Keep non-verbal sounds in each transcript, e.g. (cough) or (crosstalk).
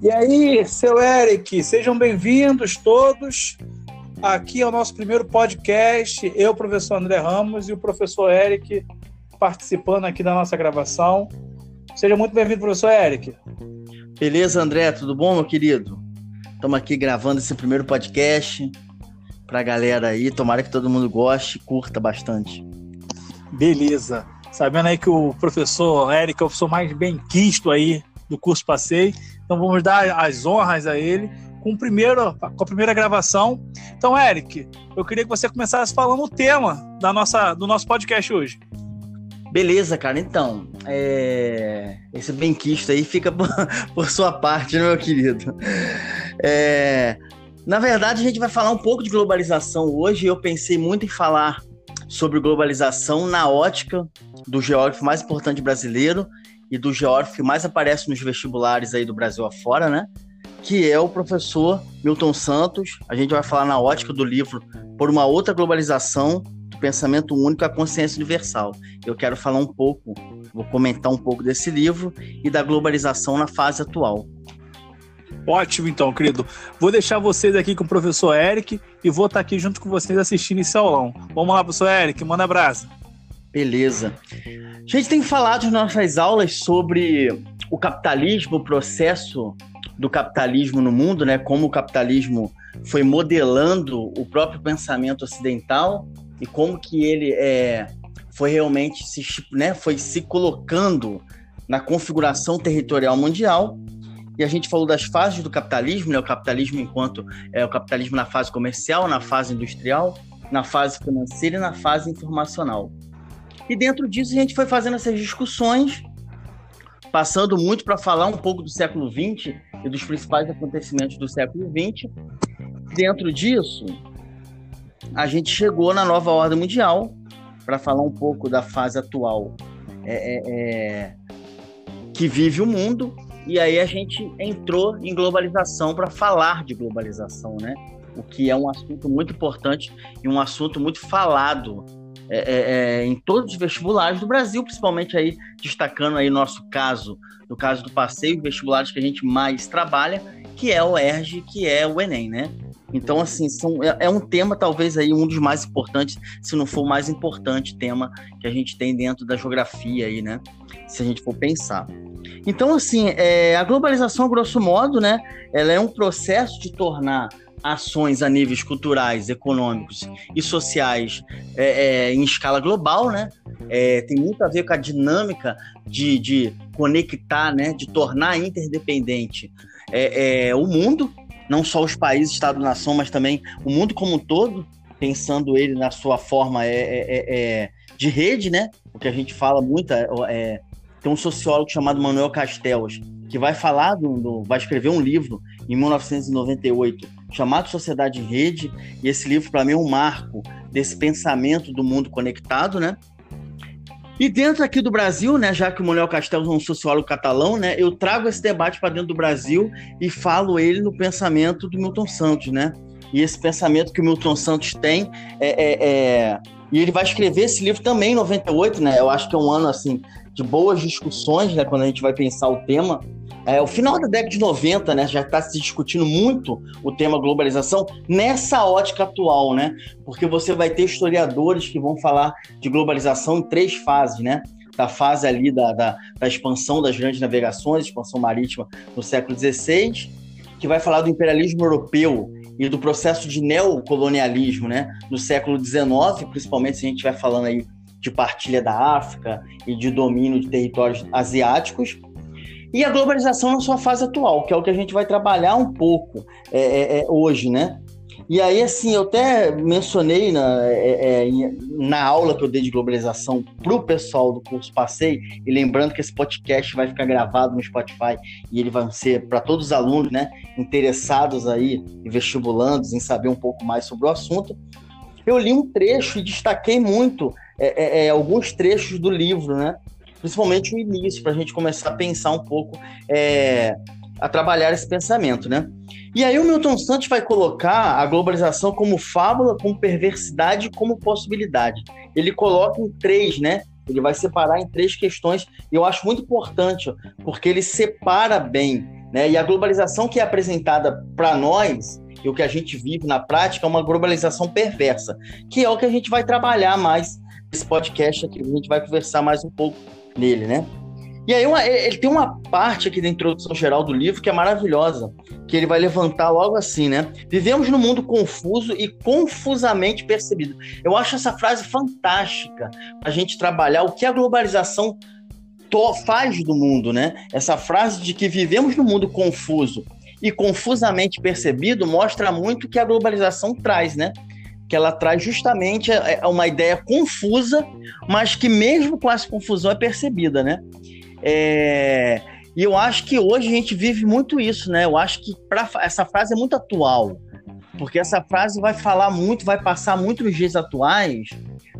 E aí, seu Eric, sejam bem-vindos todos. Aqui é o nosso primeiro podcast. Eu, professor André Ramos, e o professor Eric participando aqui da nossa gravação. Seja muito bem-vindo, professor Eric. Beleza, André, tudo bom, meu querido? Estamos aqui gravando esse primeiro podcast para a galera aí. Tomara que todo mundo goste e curta bastante. Beleza. Sabendo aí que o professor Eric é o professor mais bem quisto aí do curso Passei. Então vamos dar as honras a ele com, o primeiro, com a primeira gravação. Então, Eric, eu queria que você começasse falando o tema da nossa, do nosso podcast hoje. Beleza, cara. Então, é... esse benquisto aí fica por, (laughs) sua parte, né, meu querido? É... Na verdade, a gente vai falar um pouco de globalização hoje. Eu pensei muito em falar sobre globalização na ótica do geógrafo mais importante brasileiro e do geógrafo que mais aparece nos vestibulares aí do Brasil afora, né? Que é o professor Milton Santos. A gente vai falar na ótica do livro Por uma Outra Globalização do Pensamento Único à Consciência Universal. Eu quero falar um pouco, vou comentar um pouco desse livro e da globalização na fase atual. Ótimo, então, querido. Vou deixar vocês aqui com o professor Eric e vou estar aqui junto com vocês assistindo esse aulão. Vamos lá, professor Eric, manda abraço. Beleza. A gente tem falado nas nossas aulas sobre o capitalismo, o processo do capitalismo no mundo, né? Como o capitalismo foi modelando o próprio pensamento ocidental e como que ele é, foi realmente se, né, foi se colocando na configuração territorial mundial. E a gente falou das fases do capitalismo, né? O capitalismo enquanto é o capitalismo na fase comercial, na fase industrial, na fase financeira e na fase informacional. E dentro disso a gente foi fazendo essas discussões, passando muito para falar um pouco do século XX e dos principais acontecimentos do século XX. Dentro disso, a gente chegou na nova ordem mundial para falar um pouco da fase atual é, é, é, que vive o mundo. E aí a gente entrou em globalização para falar de globalização, né? O que é um assunto muito importante e um assunto muito falado é, é, é, em todos os vestibulares do Brasil, principalmente aí destacando aí nosso caso, no caso do passeio, vestibulares que a gente mais trabalha, que é o ERG, que é o Enem, né? Então, assim, são, é, é, um tema, talvez, aí, um dos mais importantes, se não for o mais importante tema que a gente tem dentro da geografia aí, né? Se a gente for pensar. Então, assim, é, a globalização, grosso modo, né? Ela é um processo de tornar ações a níveis culturais, econômicos e sociais é, é, em escala global, né? É, tem muito a ver com a dinâmica de, de conectar, né? De tornar interdependente é, é, o mundo, não só os países, Estado-nação, mas também o mundo como um todo, pensando ele na sua forma é, de rede, né? O que a gente fala muito é, tem um sociólogo chamado Manuel Castells que vai falar do, do vai escrever um livro em 1998 chamado Sociedade em Rede, e esse livro para mim é um marco desse pensamento do mundo conectado, né? E dentro aqui do Brasil, né, já que o Manuel Castells é um sociólogo catalão, né, eu trago esse debate para dentro do Brasil e falo ele no pensamento do Milton Santos, né? E esse pensamento que o Milton Santos tem é, é, é... e ele vai escrever esse livro também em 98, né? Eu acho que é um ano assim de boas discussões, né, quando a gente vai pensar o tema é, o final da década de 90, né, já está se discutindo muito o tema globalização nessa ótica atual, né? Porque você vai ter historiadores que vão falar de globalização em três fases, né? Da fase ali da, da, da expansão das grandes navegações, expansão marítima no século XVI, que vai falar do imperialismo europeu e do processo de neocolonialismo, né? No século XIX, principalmente se a gente estiver falando aí de partilha da África e de domínio de territórios asiáticos e a globalização na sua fase atual, que é o que a gente vai trabalhar um pouco é, é, é hoje, né? E aí, assim, eu até mencionei na, é, é na aula que eu dei de globalização para o pessoal do curso Passei, e lembrando que esse podcast vai ficar gravado no Spotify e ele vai ser para todos os alunos, né, interessados aí e vestibulandos em saber um pouco mais sobre o assunto. Eu li um trecho e destaquei muito é, é, alguns trechos do livro, né? Principalmente o início, para a gente começar a pensar um pouco, é, a trabalhar esse pensamento, né? E aí o Milton Santos vai colocar a globalização como fábula, como perversidade, como possibilidade. Ele coloca em três, né? Ele vai separar em três questões, e eu acho muito importante, porque ele separa bem. Né? E a globalização que é apresentada para nós, e o que a gente vive na prática, é uma globalização perversa, que é o que a gente vai trabalhar mais nesse podcast aqui, a gente vai conversar mais um pouco nele, né? E aí uma, ele tem uma parte aqui da introdução geral do livro que é maravilhosa, que ele vai levantar logo assim, né? Vivemos num mundo confuso e confusamente percebido. Eu acho essa frase fantástica a gente trabalhar o que a globalização faz do mundo, né? Essa frase de que vivemos num mundo confuso e confusamente percebido mostra muito o que a globalização traz, né? Que ela traz justamente é, é uma ideia confusa, mas que mesmo com essa confusão é percebida, né? É, e eu acho que hoje a gente vive muito isso, né? Eu acho que pra, essa frase é muito atual, porque essa frase vai falar muito, vai passar muito nos dias atuais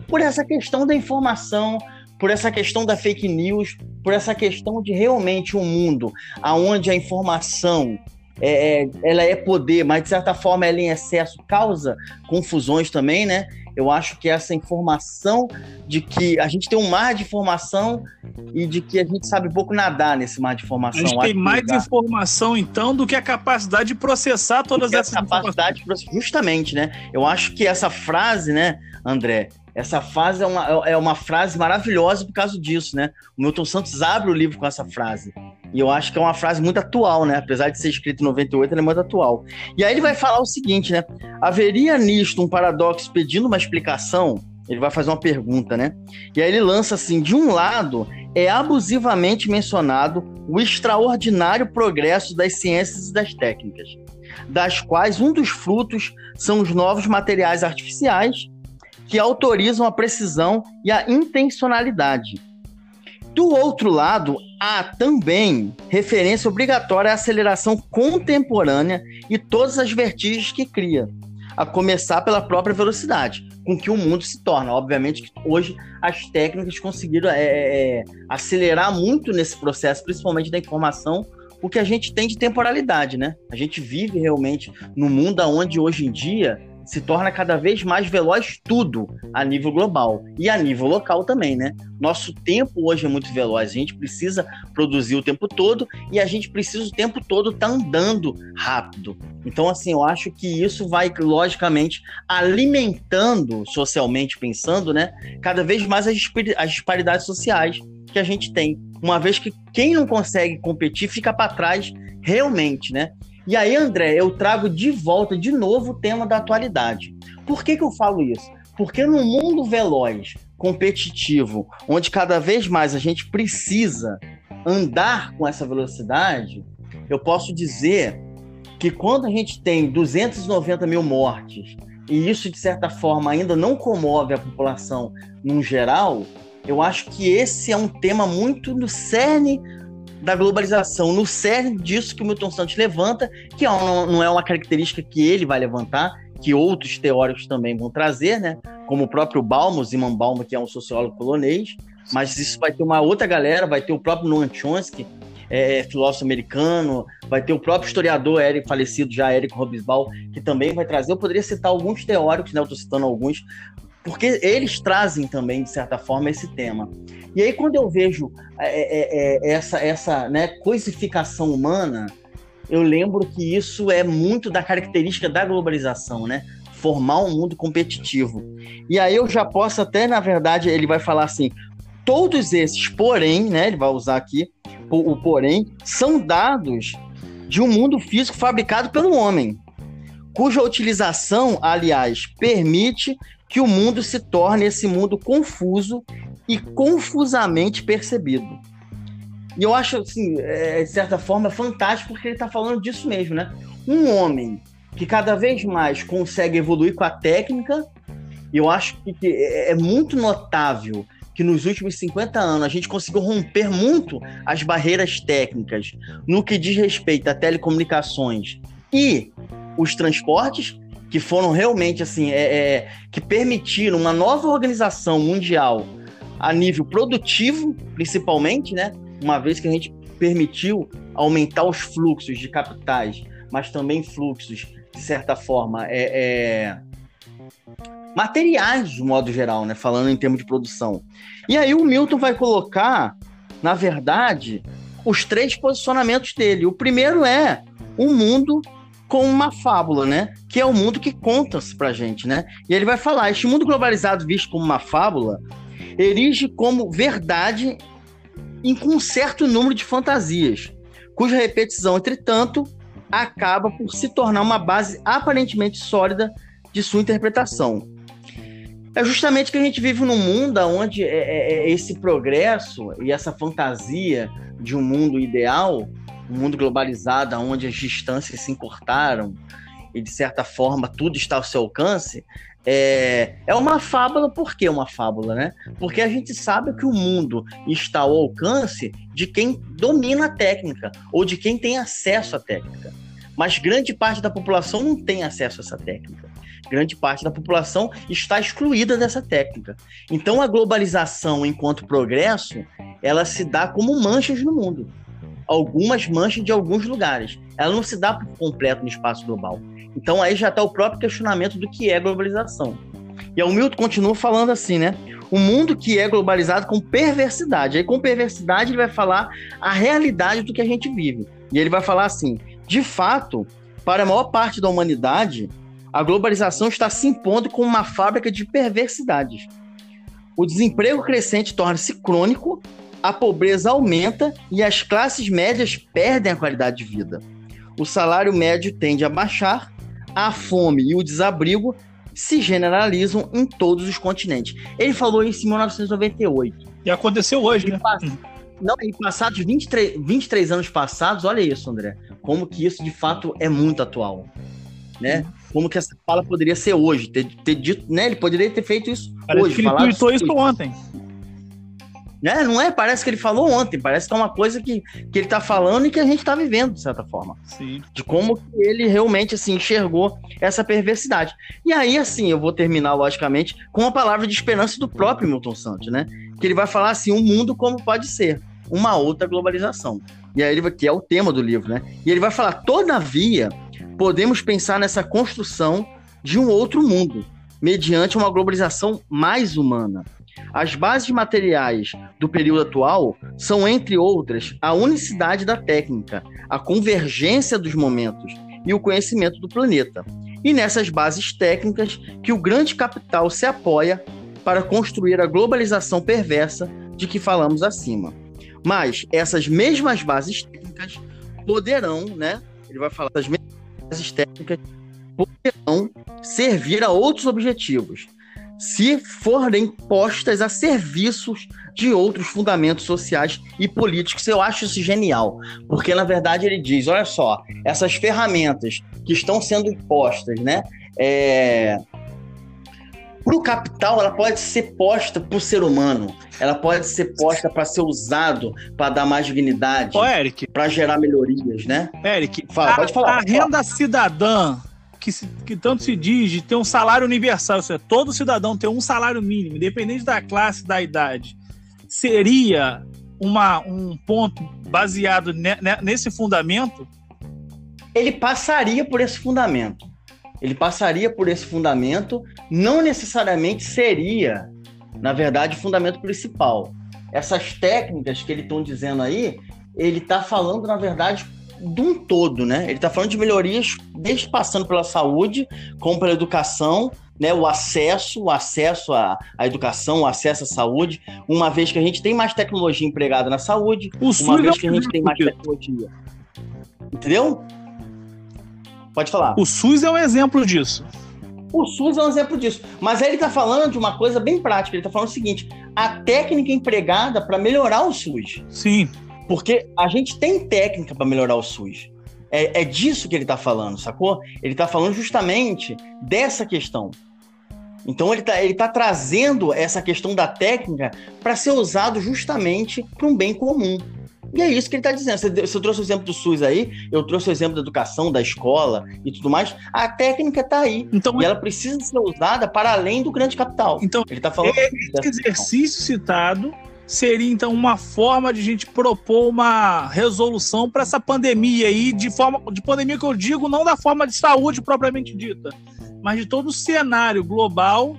por essa questão da informação, por essa questão da fake news, por essa questão de realmente um mundo aonde a informação é, é, ela é poder, mas de certa forma ela em excesso causa confusões também, né? Eu acho que essa informação de que a gente tem um mar de informação e de que a gente sabe pouco nadar nesse mar de informação. A gente tem mais lugar. informação, então, do que a capacidade de processar todas essas capacidade informações. Justamente, né? Eu acho que essa frase, né, André, essa frase é uma, é uma frase maravilhosa por causa disso, né? O Milton Santos abre o livro com essa frase. E eu acho que é uma frase muito atual, né? Apesar de ser escrito em 98, ela é muito atual. E aí ele vai falar o seguinte, né? Haveria nisto um paradoxo pedindo uma explicação? Ele vai fazer uma pergunta, né? E aí ele lança assim: de um lado, é abusivamente mencionado o extraordinário progresso das ciências e das técnicas, das quais um dos frutos são os novos materiais artificiais que autorizam a precisão e a intencionalidade do outro lado, há também referência obrigatória à aceleração contemporânea e todas as vertigens que cria, a começar pela própria velocidade, com que o mundo se torna. Obviamente que hoje as técnicas conseguiram é, é, é acelerar muito nesse processo, principalmente da informação, o que a gente tem de temporalidade, né? A gente vive realmente no mundo onde hoje em dia se torna cada vez mais veloz tudo a nível global e a nível local também, né? Nosso tempo hoje é muito veloz, a gente precisa produzir o tempo todo e a gente precisa o tempo todo estar tá andando rápido. Então, assim, eu acho que isso vai, logicamente, alimentando, socialmente pensando, né? Cada vez mais as disparidades sociais que a gente tem. Uma vez que quem não consegue competir fica para trás realmente, né? E aí, André, eu trago de volta de novo o tema da atualidade. Por que, que eu falo isso? Porque no mundo veloz, competitivo, onde cada vez mais a gente precisa andar com essa velocidade, eu posso dizer que quando a gente tem 290 mil mortes, e isso de certa forma ainda não comove a população num geral, eu acho que esse é um tema muito no cerne da globalização, no cerne disso que o Milton Santos levanta, que é não é uma característica que ele vai levantar, que outros teóricos também vão trazer, né? Como o próprio Balmo, Zimman Balmo, que é um sociólogo polonês, mas isso vai ter uma outra galera, vai ter o próprio Noam Chomsky, é, filósofo americano, vai ter o próprio historiador Eric, falecido já, Eric Robesbal, que também vai trazer. Eu poderia citar alguns teóricos, né? Eu estou citando alguns, porque eles trazem também, de certa forma, esse tema. E aí, quando eu vejo é, é, é, essa, essa né, coisificação humana, eu lembro que isso é muito da característica da globalização, né? Formar um mundo competitivo. E aí eu já posso até, na verdade, ele vai falar assim: todos esses, porém, né? Ele vai usar aqui o, o porém, são dados de um mundo físico fabricado pelo homem, cuja utilização, aliás, permite que o mundo se torne esse mundo confuso e confusamente percebido. E eu acho, assim, é, de certa forma, fantástico porque ele está falando disso mesmo, né? Um homem que cada vez mais consegue evoluir com a técnica, eu acho que é, é muito notável que nos últimos 50 anos a gente conseguiu romper muito as barreiras técnicas no que diz respeito a telecomunicações e os transportes, que foram realmente assim, é, é, que permitiram uma nova organização mundial a nível produtivo, principalmente, né? Uma vez que a gente permitiu aumentar os fluxos de capitais, mas também fluxos, de certa forma, é, é materiais, de modo geral, né? Falando em termos de produção. E aí o Milton vai colocar, na verdade, os três posicionamentos dele. O primeiro é o mundo com uma fábula, né? Que é o mundo que conta-se pra gente, né? E ele vai falar: este mundo globalizado visto como uma fábula erige como verdade em um certo número de fantasias, cuja repetição, entretanto, acaba por se tornar uma base aparentemente sólida de sua interpretação. É justamente que a gente vive num mundo onde é, é, é esse progresso e essa fantasia de um mundo ideal, um mundo globalizado, onde as distâncias se encurtaram e, de certa forma, tudo está ao seu alcance, é, é uma fábula. Por que uma fábula, né? Porque a gente sabe que o mundo está ao alcance de quem domina a técnica ou de quem tem acesso à técnica. Mas grande parte da população não tem acesso a essa técnica. Grande parte da população está excluída dessa técnica. Então a globalização enquanto progresso, ela se dá como manchas no mundo. Algumas manchas de alguns lugares. Ela não se dá por completo no espaço global. Então aí já está o próprio questionamento do que é globalização. E o Milton continua falando assim, né? O mundo que é globalizado com perversidade. Aí com perversidade ele vai falar a realidade do que a gente vive. E ele vai falar assim: de fato, para a maior parte da humanidade, a globalização está se impondo como uma fábrica de perversidades. O desemprego crescente torna-se crônico, a pobreza aumenta e as classes médias perdem a qualidade de vida. O salário médio tende a baixar a fome e o desabrigo se generalizam em todos os continentes. Ele falou isso em 1998. E aconteceu hoje, e né? Pass... Não, em passados 23, 23 anos passados, olha isso, André. Como que isso de fato é muito atual. Né? Como que essa fala poderia ser hoje, ter, ter dito, né? Ele poderia ter feito isso Parece hoje. Que ele tweetou isso ontem. Né? Não é? Parece que ele falou ontem, parece que é uma coisa que, que ele está falando e que a gente está vivendo, de certa forma. Sim. De como ele realmente assim, enxergou essa perversidade. E aí, assim, eu vou terminar, logicamente, com uma palavra de esperança do próprio Milton Santos, né? Que ele vai falar assim: um mundo como pode ser, uma outra globalização. E aí ele vai, que é o tema do livro, né? E ele vai falar: todavia, podemos pensar nessa construção de um outro mundo, mediante uma globalização mais humana as bases materiais do período atual são, entre outras, a unicidade da técnica, a convergência dos momentos e o conhecimento do planeta. E nessas bases técnicas que o grande capital se apoia para construir a globalização perversa de que falamos acima. Mas essas mesmas bases técnicas poderão, né? Ele vai falar das mesmas bases técnicas poderão servir a outros objetivos, se forem postas a serviços de outros fundamentos sociais e políticos. Eu acho isso genial, porque na verdade ele diz: olha só, essas ferramentas que estão sendo impostas, né? É... Para o capital, ela pode ser posta para o ser humano, ela pode ser posta para ser usado para dar mais dignidade, para gerar melhorias, né? Eric, Fala, a, pode falar. A renda cidadã que, se, que tanto se diz de ter um salário universal, ou seja, todo cidadão ter um salário mínimo, independente da classe, da idade, seria uma, um ponto baseado ne, nesse fundamento? Ele passaria por esse fundamento. Ele passaria por esse fundamento, não necessariamente seria, na verdade, o fundamento principal. Essas técnicas que ele estão dizendo aí, ele está falando, na verdade, de um todo, né? Ele está falando de melhorias desde passando pela saúde, como pela educação, né? O acesso, o acesso à, à educação, o acesso à saúde, uma vez que a gente tem mais tecnologia empregada na saúde, o uma vez é que a gente tem mais tecnologia. Entendeu? Pode falar. O SUS é um exemplo disso. O SUS é um exemplo disso. Mas aí ele está falando de uma coisa bem prática. Ele está falando o seguinte: a técnica empregada para melhorar o SUS. Sim. Porque a gente tem técnica para melhorar o SUS. É, é disso que ele está falando, sacou? Ele está falando justamente dessa questão. Então ele está ele tá trazendo essa questão da técnica para ser usado justamente para um bem comum. E é isso que ele está dizendo. Você, você trouxe o exemplo do SUS aí, eu trouxe o exemplo da educação, da escola e tudo mais. A técnica está aí. Então, e ela precisa ser usada para além do grande capital. Então, ele está falando. Esse exercício questão. citado seria então uma forma de a gente propor uma resolução para essa pandemia aí, de forma de pandemia que eu digo, não da forma de saúde propriamente dita, mas de todo o cenário global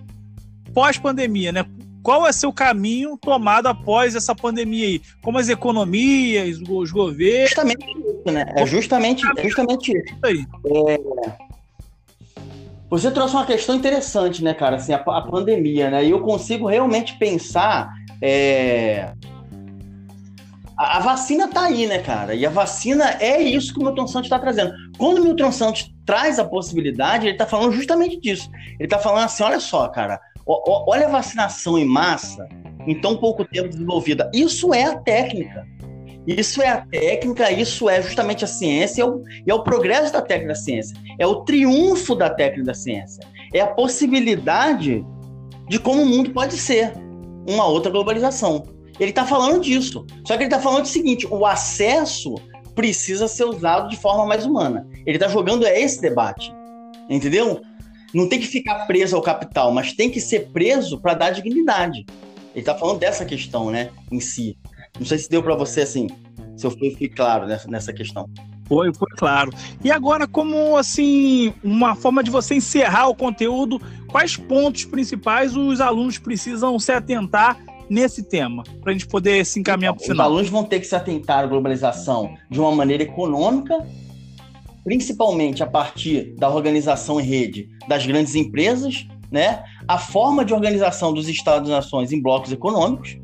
pós-pandemia, né? Qual é seu caminho tomado após essa pandemia aí? Como as economias, os governos. Justamente isso, né? É justamente, é justamente isso. Aí. É... Você trouxe uma questão interessante, né, cara? Assim, a, a pandemia, né? E eu consigo realmente pensar. É... A, a, vacina tá aí, né, cara? E a vacina é isso que o Milton Santos está trazendo. Quando o Milton Santos traz a possibilidade, ele está falando justamente disso. Ele está falando assim: olha só, cara, olha a vacinação em massa em tão pouco tempo desenvolvida. Isso é a técnica. Isso é a técnica, isso é justamente a ciência, e é o, é o progresso da técnica da ciência. É o triunfo da técnica da ciência. É a possibilidade de como o mundo pode ser uma outra globalização. Ele está falando disso. Só que ele está falando o seguinte: o acesso precisa ser usado de forma mais humana. Ele está jogando é esse debate. Entendeu? Não tem que ficar preso ao capital, mas tem que ser preso para dar dignidade. Ele está falando dessa questão, né, em si. Não sei se deu para você assim, se eu fui, claro nessa questão. Foi, foi claro. E agora, como assim, uma forma de você encerrar o conteúdo, quais pontos principais os alunos precisam se atentar nesse tema, para a gente poder se encaminhar para o final? Os alunos vão ter que se atentar à globalização de uma maneira econômica, principalmente a partir da organização em rede das grandes empresas, né? a forma de organização dos Estados-nações em blocos econômicos.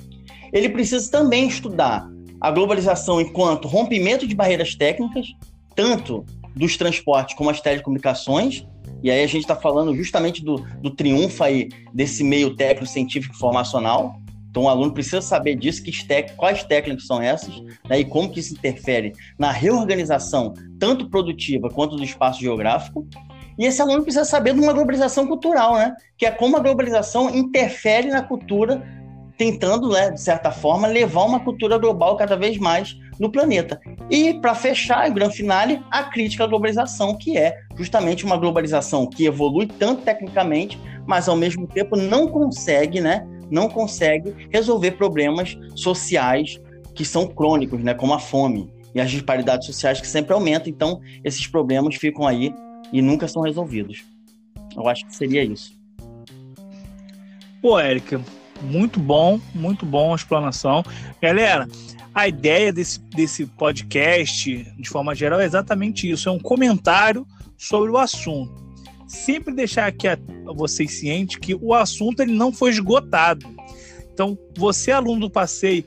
Ele precisa também estudar a globalização enquanto rompimento de barreiras técnicas, tanto dos transportes como as telecomunicações, e aí a gente está falando justamente do, do triunfo aí desse meio técnico científico formacional, então o aluno precisa saber disso, que quais técnicas são essas, né, e como que isso interfere na reorganização, tanto produtiva quanto do espaço geográfico. E esse aluno precisa saber de uma globalização cultural, né? Que é como a globalização interfere na cultura, tentando, né, de certa forma, levar uma cultura global cada vez mais no planeta. E, para fechar, o grande finale, a crítica à globalização, que é justamente uma globalização que evolui tanto tecnicamente, mas ao mesmo tempo não consegue, né, não consegue resolver problemas sociais que são crônicos, né, como a fome e as disparidades sociais que sempre aumentam. Então, esses problemas ficam aí e nunca são resolvidos. Eu acho que seria isso. Pô, Érica, muito bom, muito bom a explanação. Galera, a ideia desse, desse podcast, de forma geral, é exatamente isso: é um comentário sobre o assunto sempre deixar aqui a, a vocês cientes que o assunto ele não foi esgotado. Então, você, aluno do passeio,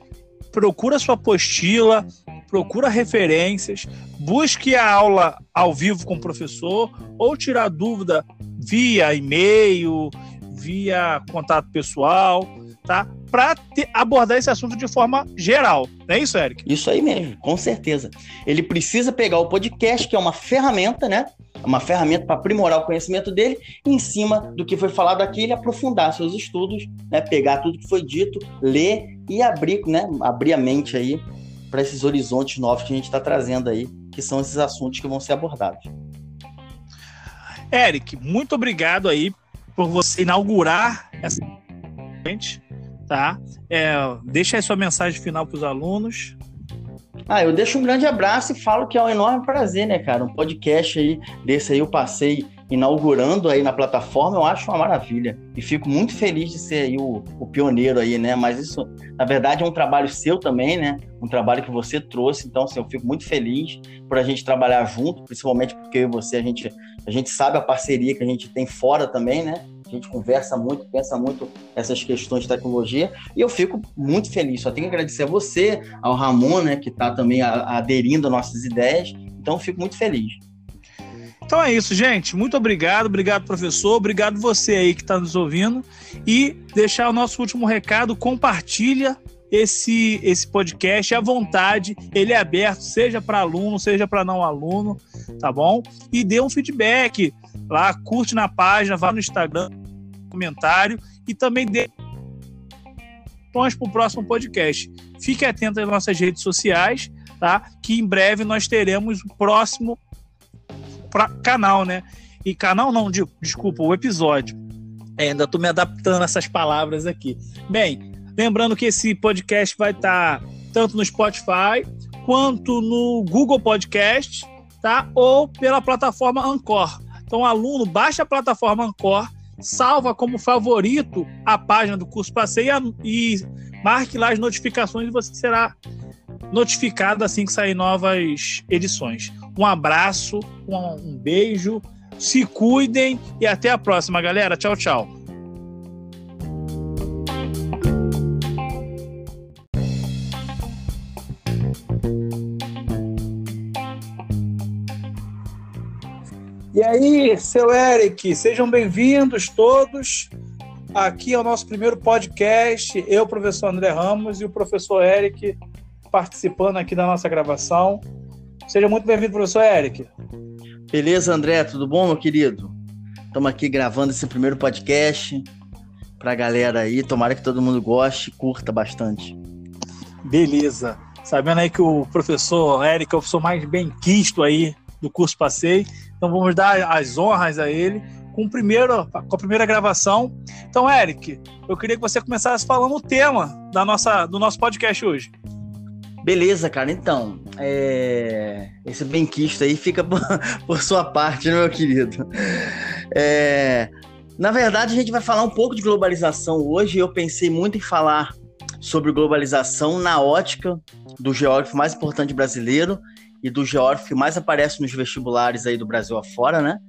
procura sua apostila, procura referências, busque a aula ao vivo com o professor ou tirar dúvida via e-mail, via contato pessoal, tá? Para abordar esse assunto de forma geral. Não é isso, Eric? Isso aí mesmo, com certeza. Ele precisa pegar o podcast, que é uma ferramenta, né? uma ferramenta para aprimorar o conhecimento dele, e em cima do que foi falado aqui, ele aprofundar seus estudos, né, pegar tudo que foi dito, ler e abrir, né, abrir a mente aí para esses horizontes novos que a gente está trazendo aí, que são esses assuntos que vão ser abordados. Eric, muito obrigado aí por você inaugurar essa gente, tá? É, deixa aí sua mensagem final para os alunos. Ah, eu deixo um grande abraço e falo que é um enorme prazer, né, cara? Um podcast aí desse aí eu passei inaugurando aí na plataforma, eu acho uma maravilha. E fico muito feliz de ser aí o, o pioneiro aí, né? Mas isso, na verdade, é um trabalho seu também, né? Um trabalho que você trouxe. Então, assim, eu fico muito feliz por a gente trabalhar junto, principalmente porque eu e você, a gente, a gente sabe a parceria que a gente tem fora também, né? A gente conversa muito, pensa muito essas questões de tecnologia, e eu fico muito feliz. Só tenho que agradecer a você, ao Ramon, né, que está também aderindo às nossas ideias. Então, fico muito feliz. Então é isso, gente. Muito obrigado, obrigado, professor, obrigado você aí que está nos ouvindo. E deixar o nosso último recado: compartilha esse, esse podcast à vontade, ele é aberto, seja para aluno, seja para não aluno, tá bom? E dê um feedback lá, curte na página, vá no Instagram, comentário e também dê para o próximo podcast. Fique atento às nossas redes sociais, tá? Que em breve nós teremos o próximo pra, canal, né? E canal não, de, desculpa, o episódio. É, ainda estou me adaptando a essas palavras aqui. Bem, lembrando que esse podcast vai estar tá tanto no Spotify quanto no Google Podcast, tá? Ou pela plataforma Anchor. Então, aluno baixa a plataforma Ancor salva como favorito a página do curso Passeio e marque lá as notificações e você será notificado assim que sair novas edições. Um abraço, um, beijo, se cuidem e até a próxima, galera. Tchau, tchau. E aí, seu Eric, sejam bem-vindos todos. Aqui é o nosso primeiro podcast. Eu, professor André Ramos, e o professor Eric participando aqui da nossa gravação. Seja muito bem-vindo, professor Eric. Beleza, André, tudo bom, meu querido? Estamos aqui gravando esse primeiro podcast para a galera aí. Tomara que todo mundo goste e curta bastante. Beleza. Sabendo aí que o professor Eric é o professor mais bem quisto aí do curso Passei. Então vamos dar as honras a ele com, o primeiro, com a primeira gravação. Então, Eric, eu queria que você começasse falando o tema da nossa, do nosso podcast hoje. Beleza, cara. Então, é... esse benquisto aí fica por, (laughs) por, sua parte, né, meu querido? É... Na verdade, a gente vai falar um pouco de globalização hoje. Eu pensei muito em falar sobre globalização na ótica do geógrafo mais importante brasileiro e do geógrafo que mais aparece nos vestibulares aí do Brasil afora, né?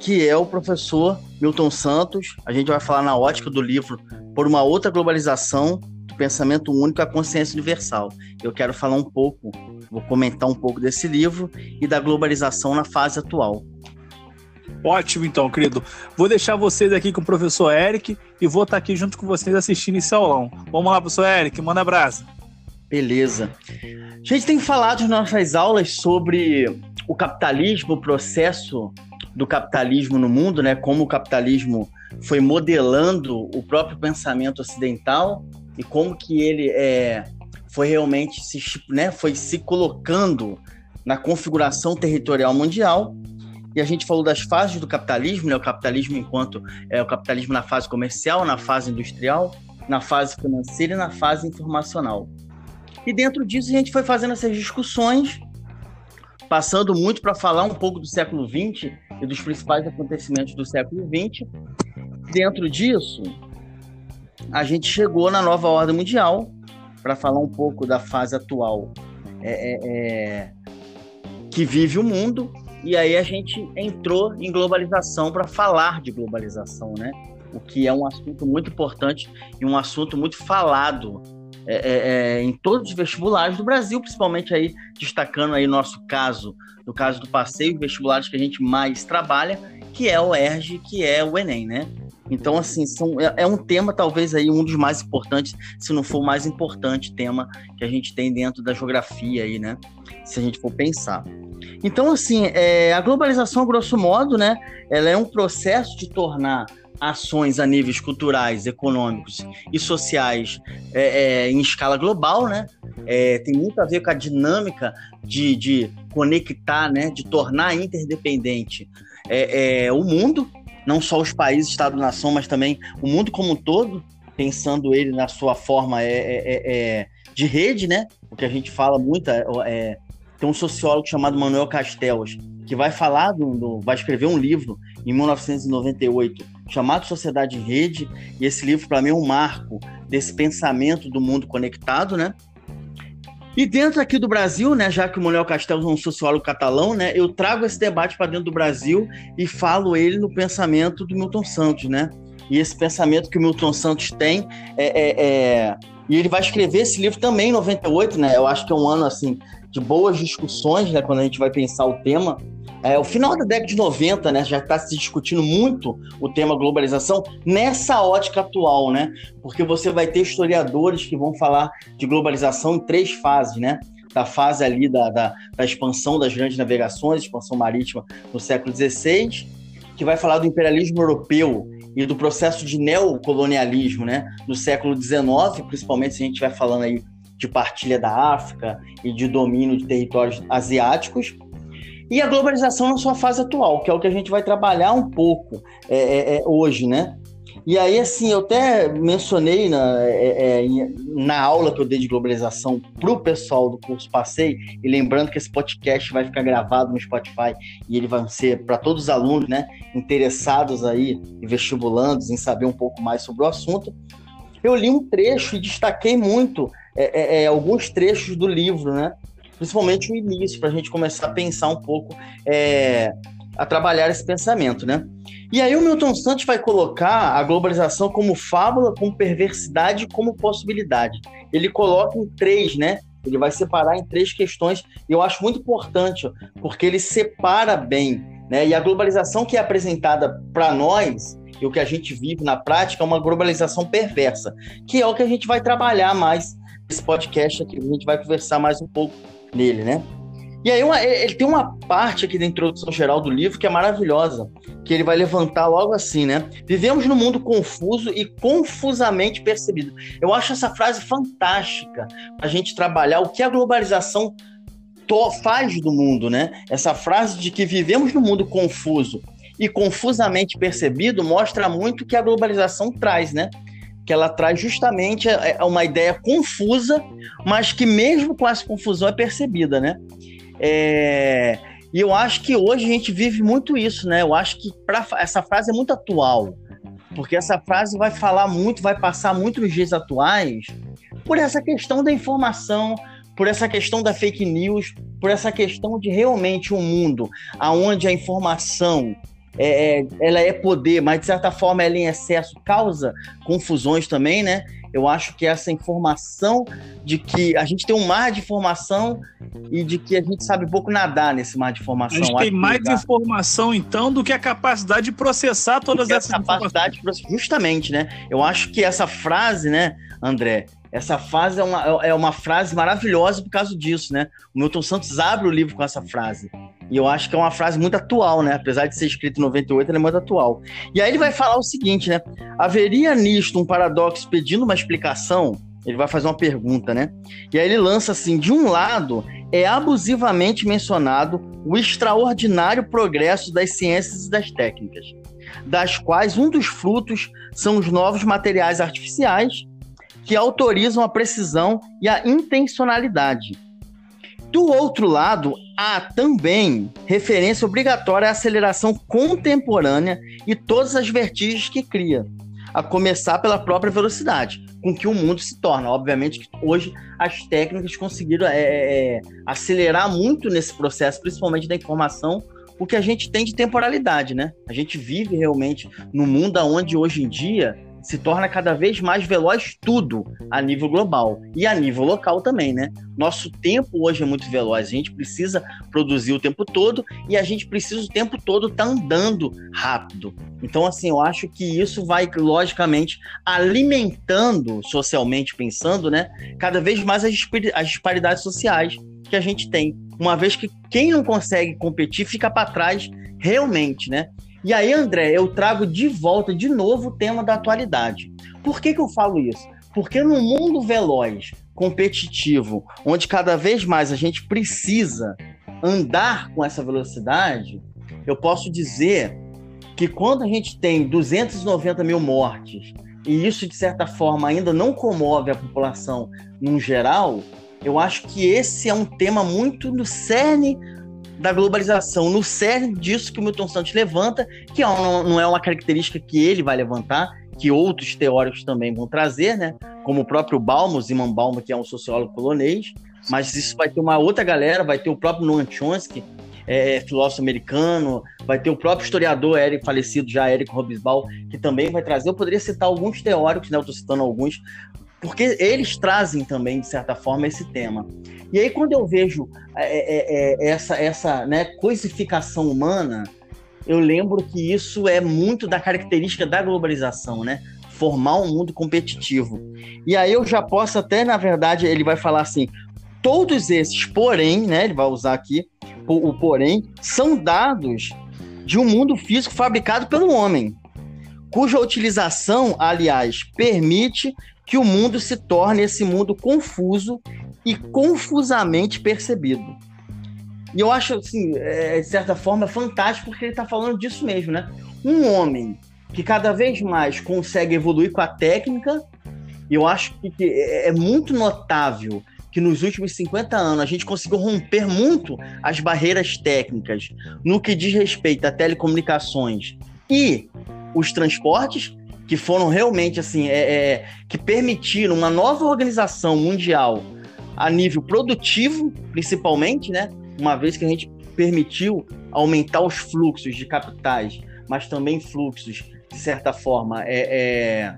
Que é o professor Milton Santos. A gente vai falar na ótica do livro Por uma Outra Globalização do Pensamento Único à Consciência Universal. Eu quero falar um pouco, vou comentar um pouco desse livro e da globalização na fase atual. Ótimo, então, querido. Vou deixar vocês aqui com o professor Eric e vou estar aqui junto com vocês assistindo esse aulão. Vamos lá, professor Eric, manda abraço. Beleza. A gente tem falado nas nossas aulas sobre o capitalismo, o processo do capitalismo no mundo, né? Como o capitalismo foi modelando o próprio pensamento ocidental e como que ele é, foi realmente se, né, foi se colocando na configuração territorial mundial. E a gente falou das fases do capitalismo, né? O capitalismo enquanto é o capitalismo na fase comercial, na fase industrial, na fase financeira e na fase informacional. E dentro disso a gente foi fazendo essas discussões, passando muito para falar um pouco do século XX e dos principais acontecimentos do século XX. Dentro disso, a gente chegou na nova ordem mundial para falar um pouco da fase atual é, é, é, que vive o mundo. E aí a gente entrou em globalização para falar de globalização, né? O que é um assunto muito importante e um assunto muito falado é, é, é, em todos os vestibulares do Brasil, principalmente aí destacando aí nosso caso, no caso do passeio, vestibulares que a gente mais trabalha, que é o ERG, que é o Enem, né? Então, assim, são, é, é, um tema, talvez aí, um dos mais importantes, se não for o mais importante tema que a gente tem dentro da geografia aí, né? Se a gente for pensar. Então, assim, é, a globalização, grosso modo, né? Ela é um processo de tornar ações a níveis culturais, econômicos e sociais é, é, em escala global, né? É, tem muito a ver com a dinâmica de, de conectar, né? De tornar interdependente é, é, o mundo, não só os países, Estado-nação, mas também o mundo como um todo, pensando ele na sua forma é, de rede, né? O que a gente fala muito é, tem um sociólogo chamado Manuel Castells que vai falar do, do vai escrever um livro em 1998 chamado Sociedade em Rede, e esse livro para mim é um marco desse pensamento do mundo conectado, né? E dentro aqui do Brasil, né, já que o Manuel Castells é um sociólogo catalão, né, eu trago esse debate para dentro do Brasil e falo ele no pensamento do Milton Santos, né? E esse pensamento que o Milton Santos tem é, é, é... e ele vai escrever esse livro também em 98, né? Eu acho que é um ano assim de boas discussões, né, quando a gente vai pensar o tema é, o final da década de 90, né, já está se discutindo muito o tema globalização nessa ótica atual, né? Porque você vai ter historiadores que vão falar de globalização em três fases, né? Da fase ali da, da, da expansão das grandes navegações, expansão marítima no século XVI, que vai falar do imperialismo europeu e do processo de neocolonialismo, né? No século XIX, principalmente se a gente vai falando aí de partilha da África e de domínio de territórios asiáticos e a globalização na sua fase atual, que é o que a gente vai trabalhar um pouco é, é, é, hoje, né? E aí, assim, eu até mencionei na, é, é, na aula que eu dei de globalização para o pessoal do curso Passei, e lembrando que esse podcast vai ficar gravado no Spotify e ele vai ser para todos os alunos, né, interessados aí e vestibulandos em saber um pouco mais sobre o assunto. Eu li um trecho e destaquei muito é, é, é alguns trechos do livro, né, principalmente o início, para a gente começar a pensar um pouco, é, a trabalhar esse pensamento, né? E aí o Milton Santos vai colocar a globalização como fábula, como perversidade, como possibilidade. Ele coloca em três, né? Ele vai separar em três questões, e eu acho muito importante, porque ele separa bem, né? E a globalização que é apresentada para nós, e o que a gente vive na prática, é uma globalização perversa, que é o que a gente vai trabalhar mais nesse podcast aqui, a gente vai conversar mais um pouco nele, né? E aí uma, ele tem uma parte aqui da introdução geral do livro que é maravilhosa, que ele vai levantar logo assim, né? Vivemos num mundo confuso e confusamente percebido. Eu acho essa frase fantástica a gente trabalhar o que a globalização faz do mundo, né? Essa frase de que vivemos num mundo confuso e confusamente percebido mostra muito o que a globalização traz, né? Que ela traz justamente é, é uma ideia confusa, mas que mesmo com essa confusão é percebida, né? É, e eu acho que hoje a gente vive muito isso, né? Eu acho que pra, essa frase é muito atual, porque essa frase vai falar muito, vai passar muito nos dias atuais por essa questão da informação, por essa questão da fake news, por essa questão de realmente um mundo aonde a informação é, é, ela é poder, mas de certa forma ela em excesso causa confusões também, né? Eu acho que essa informação de que a gente tem um mar de informação e de que a gente sabe pouco nadar nesse mar de informação. A gente tem mais lugar. informação, então, do que a capacidade de processar todas essas capacidade informações. Justamente, né? Eu acho que essa frase, né, André, essa frase é uma, é uma frase maravilhosa por causa disso, né? O Milton Santos abre o livro com essa frase. E eu acho que é uma frase muito atual, né? Apesar de ser escrito em 98, ela é muito atual. E aí ele vai falar o seguinte, né? Haveria nisto um paradoxo pedindo uma explicação? Ele vai fazer uma pergunta, né? E aí ele lança assim: de um lado, é abusivamente mencionado o extraordinário progresso das ciências e das técnicas, das quais um dos frutos são os novos materiais artificiais que autorizam a precisão e a intencionalidade do outro lado, há também referência obrigatória à aceleração contemporânea e todas as vertigens que cria, a começar pela própria velocidade, com que o mundo se torna. Obviamente que hoje as técnicas conseguiram é, é, é acelerar muito nesse processo, principalmente da informação, o que a gente tem de temporalidade, né? A gente vive realmente no mundo onde hoje em dia se torna cada vez mais veloz tudo a nível global e a nível local também, né? Nosso tempo hoje é muito veloz, a gente precisa produzir o tempo todo e a gente precisa o tempo todo estar tá andando rápido. Então, assim, eu acho que isso vai, logicamente, alimentando, socialmente pensando, né, cada vez mais as, as disparidades sociais que a gente tem. Uma vez que quem não consegue competir fica para trás realmente, né? E aí, André, eu trago de volta de novo o tema da atualidade. Por que, que eu falo isso? Porque no mundo veloz, competitivo, onde cada vez mais a gente precisa andar com essa velocidade, eu posso dizer que quando a gente tem 290 mil mortes, e isso de certa forma ainda não comove a população num geral, eu acho que esse é um tema muito no cerne da globalização, no cerne disso que o Milton Santos levanta, que é não é uma característica que ele vai levantar, que outros teóricos também vão trazer, né? Como o próprio Balmo, Zimman Balmo, que é um sociólogo polonês, mas isso vai ter uma outra galera, vai ter o próprio Noam Chomsky, é, filósofo americano, vai ter o próprio historiador Eric, falecido já, Eric Robesbal, que também vai trazer. Eu poderia citar alguns teóricos, né? Eu estou citando alguns, porque eles trazem também, de certa forma, esse tema. E aí, quando eu vejo é, é, é, essa, essa né, coisificação humana, eu lembro que isso é muito da característica da globalização, né? Formar um mundo competitivo. E aí eu já posso até, na verdade, ele vai falar assim: todos esses, porém, né? Ele vai usar aqui o porém, são dados de um mundo físico fabricado pelo homem, cuja utilização, aliás, permite que o mundo se torne esse mundo confuso e confusamente percebido. E eu acho, assim, é, de certa forma, fantástico porque ele está falando disso mesmo, né? Um homem que cada vez mais consegue evoluir com a técnica. E eu acho que é, é muito notável que nos últimos 50 anos a gente conseguiu romper muito as barreiras técnicas no que diz respeito a telecomunicações e os transportes, que foram realmente assim, é, é, que permitiram uma nova organização mundial a nível produtivo, principalmente, né? Uma vez que a gente permitiu aumentar os fluxos de capitais, mas também fluxos, de certa forma, é, é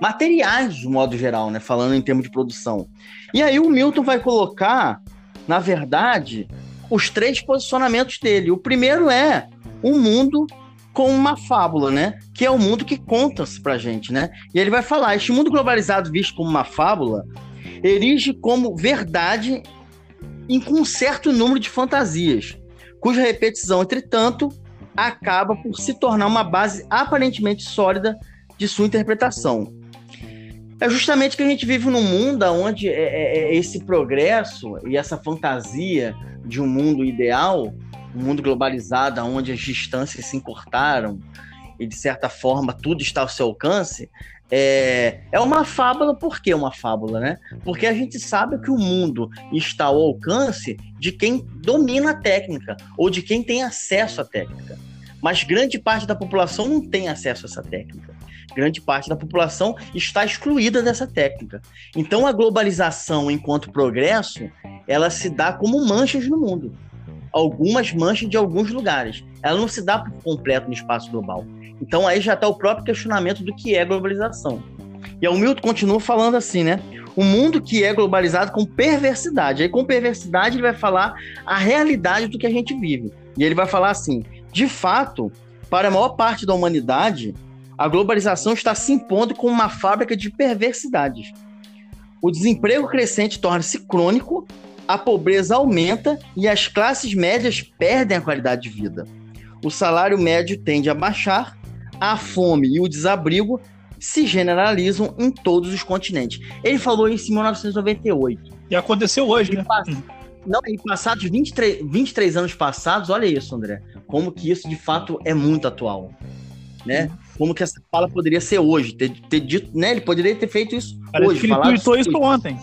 materiais de modo geral, né? Falando em termos de produção. E aí o Milton vai colocar, na verdade, os três posicionamentos dele. O primeiro é o mundo com uma fábula, né? Que é o mundo que conta-se pra gente, né? E ele vai falar: este mundo globalizado visto como uma fábula erige como verdade em um certo número de fantasias, cuja repetição, entretanto, acaba por se tornar uma base aparentemente sólida de sua interpretação. É justamente que a gente vive num mundo onde é, é, é esse progresso e essa fantasia de um mundo ideal, um mundo globalizado, onde as distâncias se encurtaram e, de certa forma, tudo está ao seu alcance, é, é uma fábula. Por que uma fábula, né? Porque a gente sabe que o mundo está ao alcance de quem domina a técnica ou de quem tem acesso à técnica. Mas grande parte da população não tem acesso a essa técnica grande parte da população está excluída dessa técnica. Então a globalização enquanto progresso, ela se dá como manchas no mundo. Algumas manchas de alguns lugares. Ela não se dá por completo no espaço global. Então aí já está o próprio questionamento do que é globalização. E o Milton continua falando assim, né? O mundo que é globalizado com perversidade. Aí com perversidade ele vai falar a realidade do que a gente vive. E ele vai falar assim: de fato, para a maior parte da humanidade, a globalização está se impondo como uma fábrica de perversidades. O desemprego crescente torna-se crônico, a pobreza aumenta e as classes médias perdem a qualidade de vida. O salário médio tende a baixar, a fome e o desabrigo se generalizam em todos os continentes. Ele falou isso em 1998. E aconteceu hoje, né? Não, em passados 23, 23 anos passados, olha isso, André, como que isso de fato é muito atual, né? como que essa fala poderia ser hoje, ter, ter dito, né? Ele poderia ter feito isso Parece hoje. Que ele tweetou isso ontem.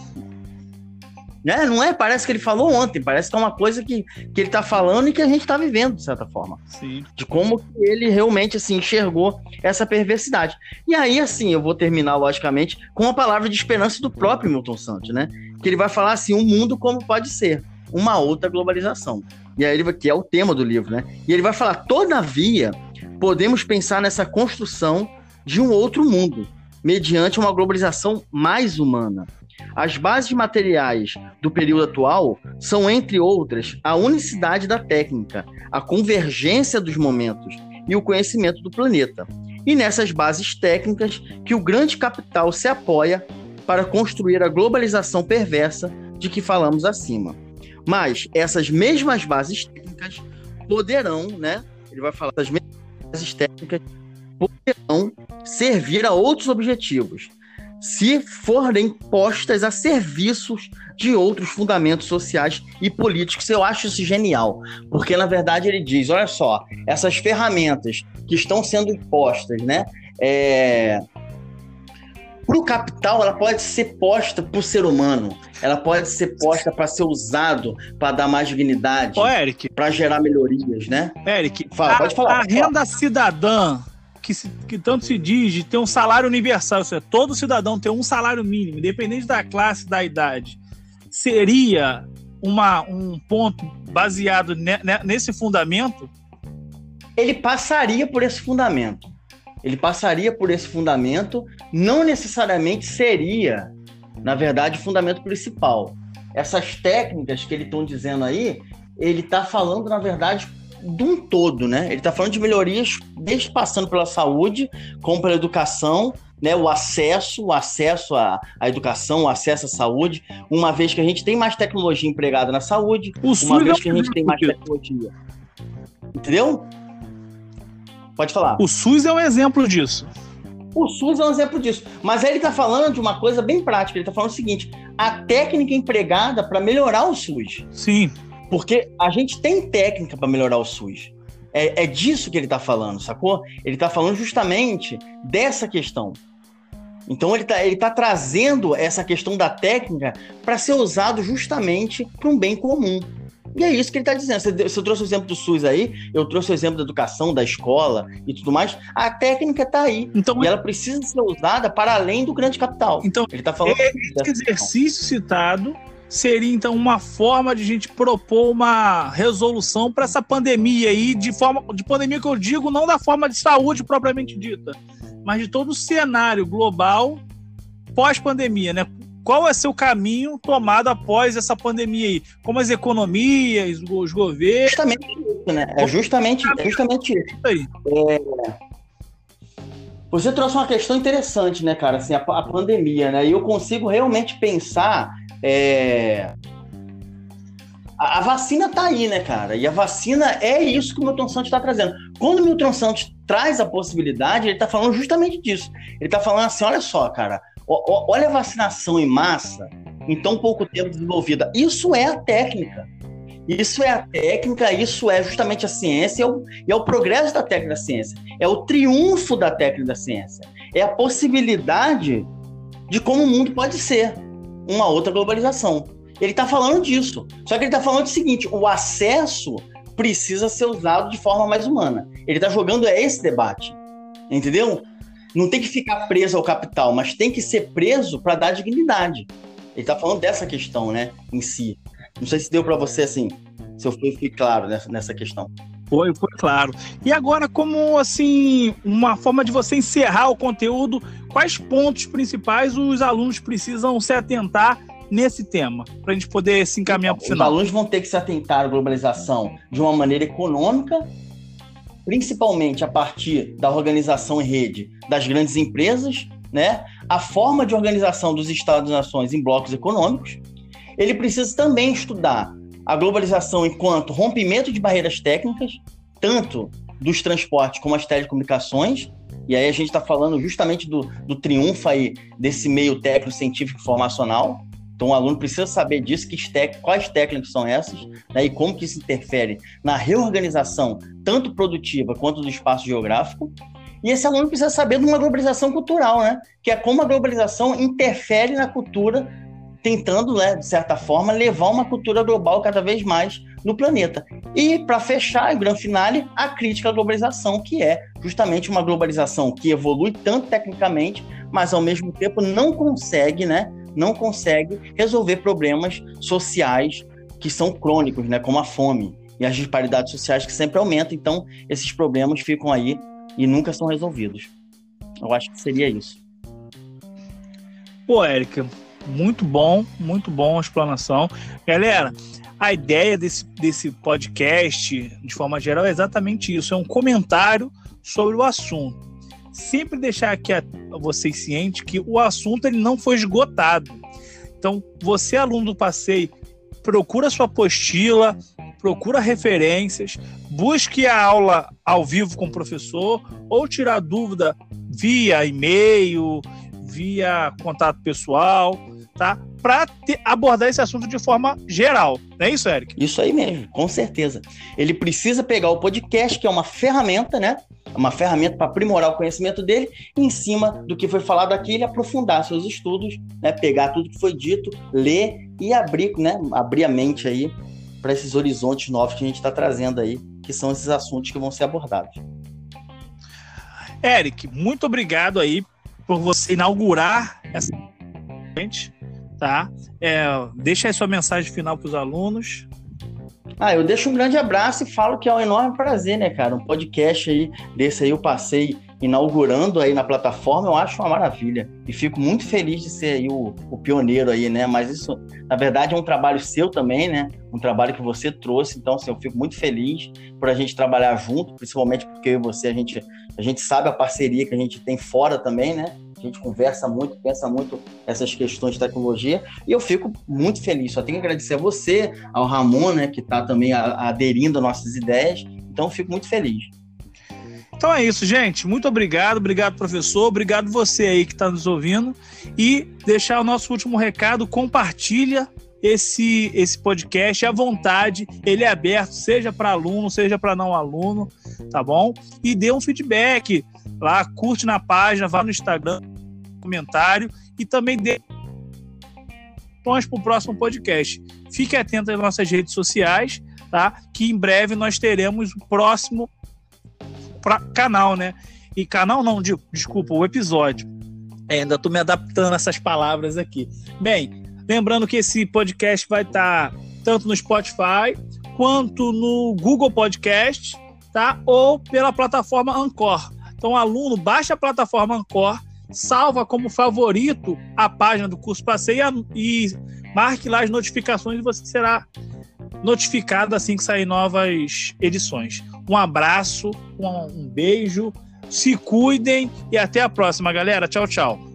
Né? Não é? Parece que ele falou ontem, parece que é uma coisa que, que ele tá falando e que a gente tá vivendo, de certa forma. Sim. De como ele realmente, assim, enxergou essa perversidade. E aí, assim, eu vou terminar, logicamente, com uma palavra de esperança do próprio Milton Santos, né? Que ele vai falar assim, o um mundo como pode ser, uma outra globalização. E aí, ele, que é o tema do livro, né? E ele vai falar, todavia, podemos pensar nessa construção de um outro mundo, mediante uma globalização mais humana. As bases materiais do período atual são, entre outras, a unicidade da técnica, a convergência dos momentos e o conhecimento do planeta. E nessas bases técnicas que o grande capital se apoia para construir a globalização perversa de que falamos acima. Mas essas mesmas bases técnicas poderão, né? Ele vai falar das mesmas bases técnicas poderão servir a outros objetivos, se forem postas a serviços de outros fundamentos sociais e políticos. Eu acho isso genial, porque na verdade ele diz: olha só, essas ferramentas que estão sendo impostas, né? É, para o capital, ela pode ser posta para o ser humano. Ela pode ser posta para ser usado para dar mais dignidade. Para gerar melhorias, né? Eric, Fala, a, pode falar. A renda cidadã, que, se, que tanto se diz de ter um salário universal, ou seja, todo cidadão ter um salário mínimo, independente da classe, da idade, seria uma, um ponto baseado ne, nesse fundamento? Ele passaria por esse fundamento ele passaria por esse fundamento, não necessariamente seria, na verdade, o fundamento principal. Essas técnicas que ele estão dizendo aí, ele está falando, na verdade, de um todo, né? Ele está falando de melhorias, desde passando pela saúde, como pela educação, né? O acesso, o acesso à, à educação, o acesso à saúde, uma vez que a gente tem mais tecnologia empregada na saúde, o uma vez que a gente tem mais tecnologia. Entendeu? Pode falar. O SUS é um exemplo disso. O SUS é um exemplo disso. Mas aí ele está falando de uma coisa bem prática. Ele está falando o seguinte: a técnica empregada para melhorar o SUS. Sim. Porque a gente tem técnica para melhorar o SUS. É, é disso que ele está falando, sacou? Ele está falando justamente dessa questão. Então ele está ele tá trazendo essa questão da técnica para ser usado justamente para um bem comum. E é isso que ele está dizendo. Você, você trouxe o exemplo do SUS aí, eu trouxe o exemplo da educação, da escola e tudo mais. A técnica está aí. Então, e ela precisa ser usada para além do grande capital. Então, ele está falando. Esse exercício citado seria então uma forma de a gente propor uma resolução para essa pandemia aí, de forma de pandemia que eu digo, não da forma de saúde propriamente dita, mas de todo o cenário global pós-pandemia, né? qual é seu caminho tomado após essa pandemia aí? Como as economias, os governos. Justamente isso, né? É justamente, justamente isso. Aí. É... Você trouxe uma questão interessante, né, cara? Assim, a, a pandemia, né? E eu consigo realmente pensar. É... A, a, vacina tá aí, né, cara? E a vacina é isso que o Milton Santos está trazendo. Quando o Milton Santos traz a possibilidade, ele está falando justamente disso. Ele está falando assim: olha só, cara, olha a vacinação em massa em tão pouco tempo desenvolvida. Isso é a técnica. Isso é a técnica, isso é justamente a ciência, e é o, é o progresso da técnica da ciência. É o triunfo da técnica da ciência. É a possibilidade de como o mundo pode ser uma outra globalização. Ele está falando disso. Só que ele está falando o seguinte: o acesso precisa ser usado de forma mais humana. Ele está jogando esse debate. Entendeu? não tem que ficar preso ao capital, mas tem que ser preso para dar dignidade. Ele está falando dessa questão, né, em si. Não sei se deu para você assim, se eu fui claro nessa, nessa questão. Foi, foi claro. E agora, como assim, uma forma de você encerrar o conteúdo, quais pontos principais os alunos precisam se atentar nesse tema, para a gente poder se encaminhar para o final? Os alunos vão ter que se atentar à globalização de uma maneira econômica principalmente a partir da organização em rede das grandes empresas, né? a forma de organização dos Estados-nações em blocos econômicos. Ele precisa também estudar a globalização enquanto rompimento de barreiras técnicas, tanto dos transportes como as telecomunicações. E aí a gente está falando justamente do, do triunfo aí desse meio técnico, científico formacional. Então o aluno precisa saber disso, que quais técnicas são essas, né, e como que isso interfere na reorganização, tanto produtiva quanto do espaço geográfico. E esse aluno precisa saber de uma globalização cultural, né? Que é como a globalização interfere na cultura, tentando, né, de certa forma, levar uma cultura global cada vez mais no planeta. E, para fechar, o grande finale, a crítica à globalização, que é justamente uma globalização que evolui tanto tecnicamente, mas ao mesmo tempo não consegue, né, não consegue resolver problemas sociais que são crônicos, né, como a fome e as disparidades sociais que sempre aumentam. Então, esses problemas ficam aí e nunca são resolvidos. Eu acho que seria isso. Pô, Érica, muito bom, muito bom a explanação. Galera, a ideia desse, desse podcast, de forma geral, é exatamente isso: é um comentário sobre o assunto sempre deixar aqui a, a vocês cientes que o assunto ele não foi esgotado. Então, você, aluno do passeio, procura sua apostila, procura referências, busque a aula ao vivo com o professor ou tirar dúvida via e-mail, via contato pessoal, tá? Para abordar esse assunto de forma geral. Não é isso, Eric? Isso aí mesmo, com certeza. Ele precisa pegar o podcast, que é uma ferramenta, né? uma ferramenta para aprimorar o conhecimento dele, e em cima do que foi falado aqui, ele aprofundar seus estudos, né, pegar tudo que foi dito, ler e abrir, né, abrir a mente aí para esses horizontes novos que a gente está trazendo aí, que são esses assuntos que vão ser abordados. Eric, muito obrigado aí por você inaugurar essa gente, tá? É, deixa aí sua mensagem final para os alunos. Ah, eu deixo um grande abraço e falo que é um enorme prazer, né, cara? Um podcast aí desse aí eu passei inaugurando aí na plataforma, eu acho uma maravilha. E fico muito feliz de ser aí o, o pioneiro aí, né? Mas isso, na verdade, é um trabalho seu também, né? Um trabalho que você trouxe. Então, assim, eu fico muito feliz por a gente trabalhar junto, principalmente porque eu e você, a gente, a gente sabe a parceria que a gente tem fora também, né? A gente conversa muito, pensa muito essas questões de tecnologia, e eu fico muito feliz. Só tenho que agradecer a você, ao Ramon, né, que está também aderindo às nossas ideias. Então, fico muito feliz. Então é isso, gente. Muito obrigado, obrigado, professor, obrigado você aí que está nos ouvindo. E deixar o nosso último recado: compartilha esse, esse podcast à vontade, ele é aberto, seja para aluno, seja para não aluno, tá bom? E dê um feedback lá, curte na página, vá no Instagram, comentário e também dê para o próximo podcast. Fique atento às nossas redes sociais, tá? Que em breve nós teremos o próximo pra, canal, né? E canal não, de, desculpa, o episódio. É, ainda estou me adaptando a essas palavras aqui. Bem, lembrando que esse podcast vai estar tá tanto no Spotify quanto no Google Podcast, tá? Ou pela plataforma Anchor. Então, aluno baixa a plataforma Anchor, salva como favorito a página do curso Passeio e marque lá as notificações e você será notificado assim que sair novas edições. Um abraço, um beijo, se cuidem e até a próxima, galera. Tchau, tchau.